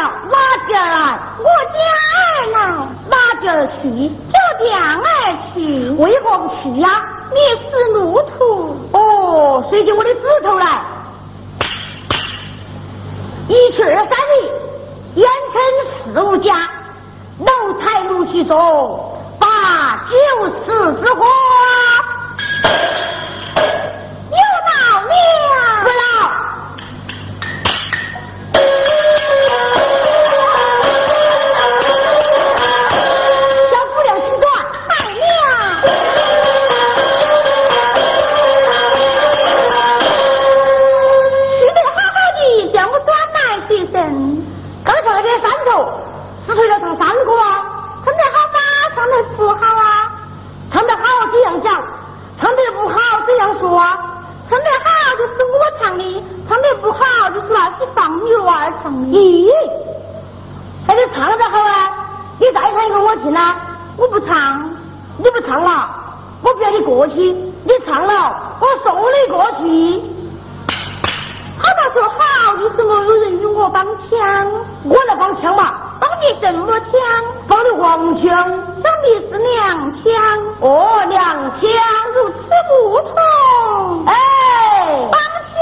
哪点儿啊我家二奶哪点去就娘儿去为过不去呀你是路途哦随着我的指头来。一去二三里烟尘四五家楼台六七座八九十之花。有道理唱了，我送你过去。他答说好，你是我有人与我帮腔，我来帮腔嘛，帮你什么腔？帮的黄腔，唱的是娘腔，哦，娘腔如此不同，哎，帮腔。